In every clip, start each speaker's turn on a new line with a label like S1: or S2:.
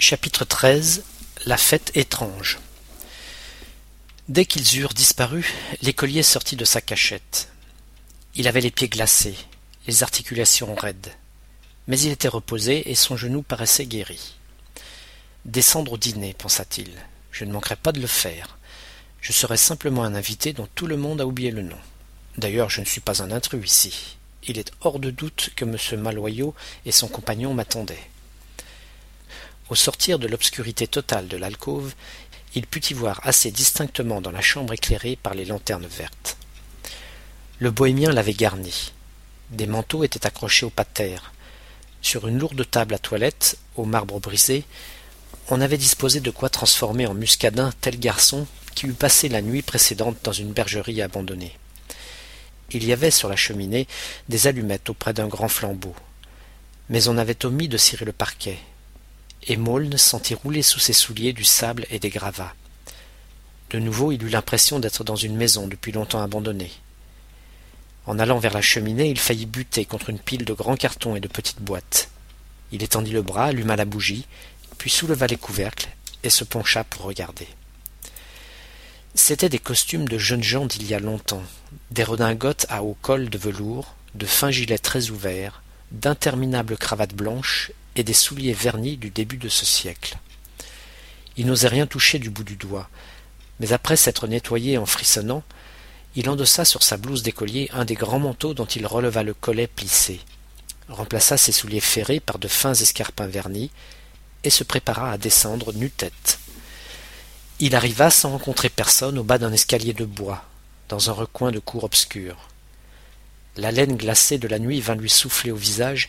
S1: Chapitre XIII La fête étrange Dès qu'ils eurent disparu, l'écolier sortit de sa cachette. Il avait les pieds glacés, les articulations raides. Mais il était reposé et son genou paraissait guéri. Descendre au dîner, pensa-t-il. Je ne manquerai pas de le faire. Je serai simplement un invité dont tout le monde a oublié le nom. D'ailleurs, je ne suis pas un intrus ici. Il est hors de doute que M. Maloyau et son compagnon m'attendaient. Au sortir de l'obscurité totale de l'alcôve, il put y voir assez distinctement dans la chambre éclairée par les lanternes vertes. Le bohémien l'avait garni. Des manteaux étaient accrochés au terre. Sur une lourde table à toilette, au marbre brisé, on avait disposé de quoi transformer en muscadin tel garçon qui eût passé la nuit précédente dans une bergerie abandonnée. Il y avait sur la cheminée des allumettes auprès d'un grand flambeau. Mais on avait omis de cirer le parquet, et Maulne sentit rouler sous ses souliers du sable et des gravats. De nouveau, il eut l'impression d'être dans une maison depuis longtemps abandonnée. En allant vers la cheminée, il faillit buter contre une pile de grands cartons et de petites boîtes. Il étendit le bras, alluma la bougie, puis souleva les couvercles et se pencha pour regarder. C'étaient des costumes de jeunes gens d'il y a longtemps, des redingotes à haut col de velours, de fins gilets très ouverts, d'interminables cravates blanches des souliers vernis du début de ce siècle. Il n'osait rien toucher du bout du doigt, mais après s'être nettoyé en frissonnant, il endossa sur sa blouse d'écolier un des grands manteaux dont il releva le collet plissé, remplaça ses souliers ferrés par de fins escarpins vernis, et se prépara à descendre nu-tête. Il arriva sans rencontrer personne au bas d'un escalier de bois, dans un recoin de cour obscure. La laine glacée de la nuit vint lui souffler au visage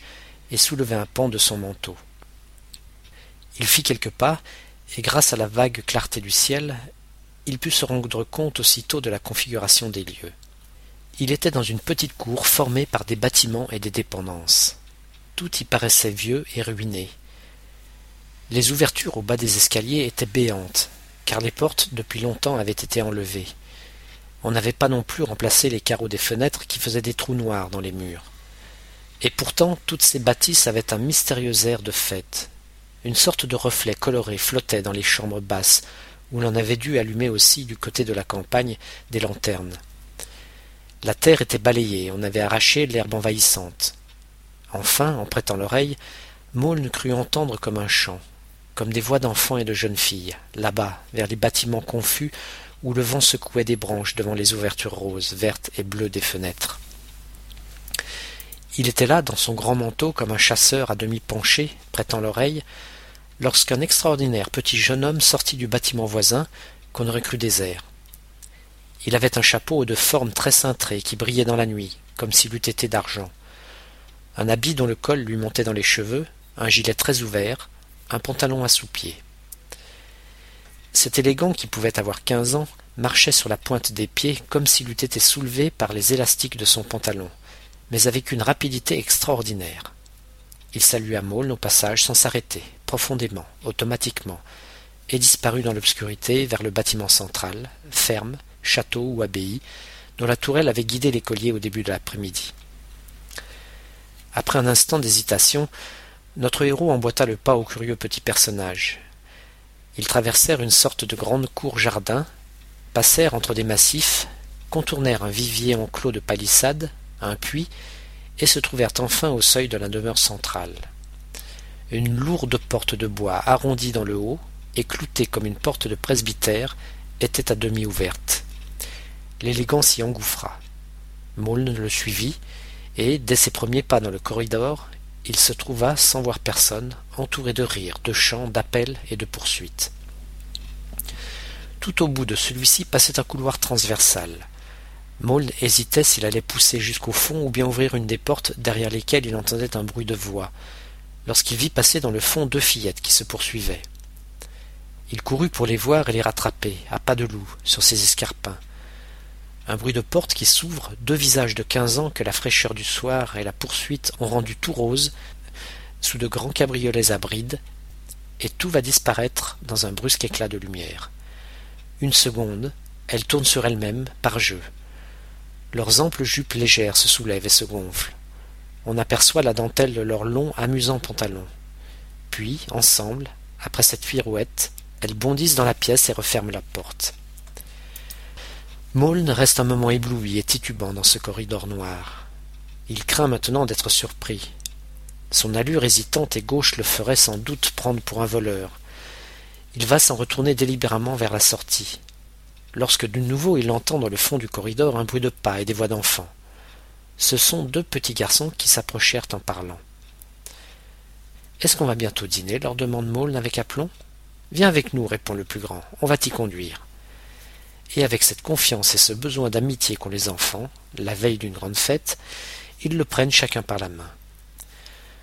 S1: et soulevait un pan de son manteau. Il fit quelques pas, et grâce à la vague clarté du ciel, il put se rendre compte aussitôt de la configuration des lieux. Il était dans une petite cour formée par des bâtiments et des dépendances. Tout y paraissait vieux et ruiné. Les ouvertures au bas des escaliers étaient béantes, car les portes depuis longtemps avaient été enlevées. On n'avait pas non plus remplacé les carreaux des fenêtres qui faisaient des trous noirs dans les murs. Et pourtant toutes ces bâtisses avaient un mystérieux air de fête. Une sorte de reflet coloré flottait dans les chambres basses, où l'on avait dû allumer aussi du côté de la campagne des lanternes. La terre était balayée, on avait arraché l'herbe envahissante. Enfin, en prêtant l'oreille, Maulne crut entendre comme un chant, comme des voix d'enfants et de jeunes filles, là-bas, vers les bâtiments confus où le vent secouait des branches devant les ouvertures roses, vertes et bleues des fenêtres. Il était là, dans son grand manteau, comme un chasseur à demi penché, prêtant l'oreille, lorsqu'un extraordinaire petit jeune homme sortit du bâtiment voisin, qu'on aurait cru désert. Il avait un chapeau de forme très cintrée qui brillait dans la nuit, comme s'il eût été d'argent. Un habit dont le col lui montait dans les cheveux, un gilet très ouvert, un pantalon à sous-pieds. Cet élégant, qui pouvait avoir quinze ans, marchait sur la pointe des pieds comme s'il eût été soulevé par les élastiques de son pantalon mais avec une rapidité extraordinaire. Il salua Maulne au passage sans s'arrêter, profondément, automatiquement, et disparut dans l'obscurité vers le bâtiment central, ferme, château ou abbaye, dont la tourelle avait guidé l'écolier au début de l'après-midi. Après un instant d'hésitation, notre héros emboîta le pas au curieux petit personnage. Ils traversèrent une sorte de grande cour jardin, passèrent entre des massifs, contournèrent un vivier enclos de palissades, un puits, et se trouvèrent enfin au seuil de la demeure centrale. Une lourde porte de bois arrondie dans le haut, et cloutée comme une porte de presbytère, était à demi ouverte. L'élégant s'y engouffra. Maulne le suivit, et, dès ses premiers pas dans le corridor, il se trouva, sans voir personne, entouré de rires, de chants, d'appels et de poursuites. Tout au bout de celui-ci passait un couloir transversal. Maulne hésitait s'il allait pousser jusqu'au fond ou bien ouvrir une des portes derrière lesquelles il entendait un bruit de voix, lorsqu'il vit passer dans le fond deux fillettes qui se poursuivaient. Il courut pour les voir et les rattraper, à pas de loup, sur ses escarpins. Un bruit de porte qui s'ouvre, deux visages de quinze ans que la fraîcheur du soir et la poursuite ont rendus tout roses, sous de grands cabriolets à brides, et tout va disparaître dans un brusque éclat de lumière. Une seconde, elle tourne sur elle-même, par jeu. Leurs amples jupes légères se soulèvent et se gonflent. On aperçoit la dentelle de leurs longs, amusants pantalons. Puis, ensemble, Après cette pirouette, elles bondissent dans la pièce et referment la porte. Maulne reste un moment ébloui et titubant dans ce corridor noir. Il craint maintenant d'être surpris. Son allure hésitante et gauche le ferait sans doute prendre pour un voleur. Il va s'en retourner délibérément vers la sortie. Lorsque de nouveau il entend dans le fond du corridor un bruit de pas et des voix d'enfants. Ce sont deux petits garçons qui s'approchèrent en parlant. Est-ce qu'on va bientôt dîner? leur demande Maulne avec aplomb. Viens avec nous, répond le plus grand, on va t'y conduire et avec cette confiance et ce besoin d'amitié qu'ont les enfants, la veille d'une grande fête, ils le prennent chacun par la main.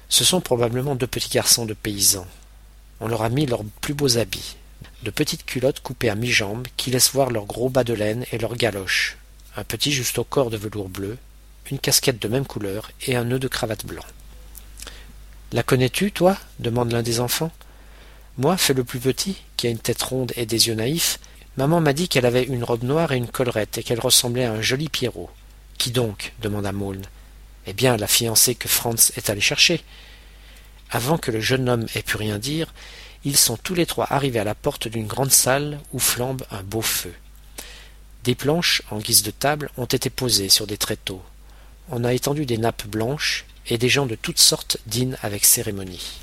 S1: Ce sont probablement deux petits garçons de paysans. On leur a mis leurs plus beaux habits, de petites culottes coupées à mi-jambe qui laissent voir leurs gros bas de laine et leurs galoches, un petit juste au corps de velours bleu, une casquette de même couleur et un nœud de cravate blanc. La connais-tu, toi? demande l'un des enfants. Moi, fait le plus petit, qui a une tête ronde et des yeux naïfs, Maman m'a dit qu'elle avait une robe noire et une collerette, et qu'elle ressemblait à un joli Pierrot. Qui donc? demanda Maulne. Eh bien, la fiancée que Franz est allé chercher. Avant que le jeune homme ait pu rien dire, ils sont tous les trois arrivés à la porte d'une grande salle où flambe un beau feu. Des planches, en guise de table, ont été posées sur des tréteaux. On a étendu des nappes blanches, et des gens de toutes sortes dînent avec cérémonie.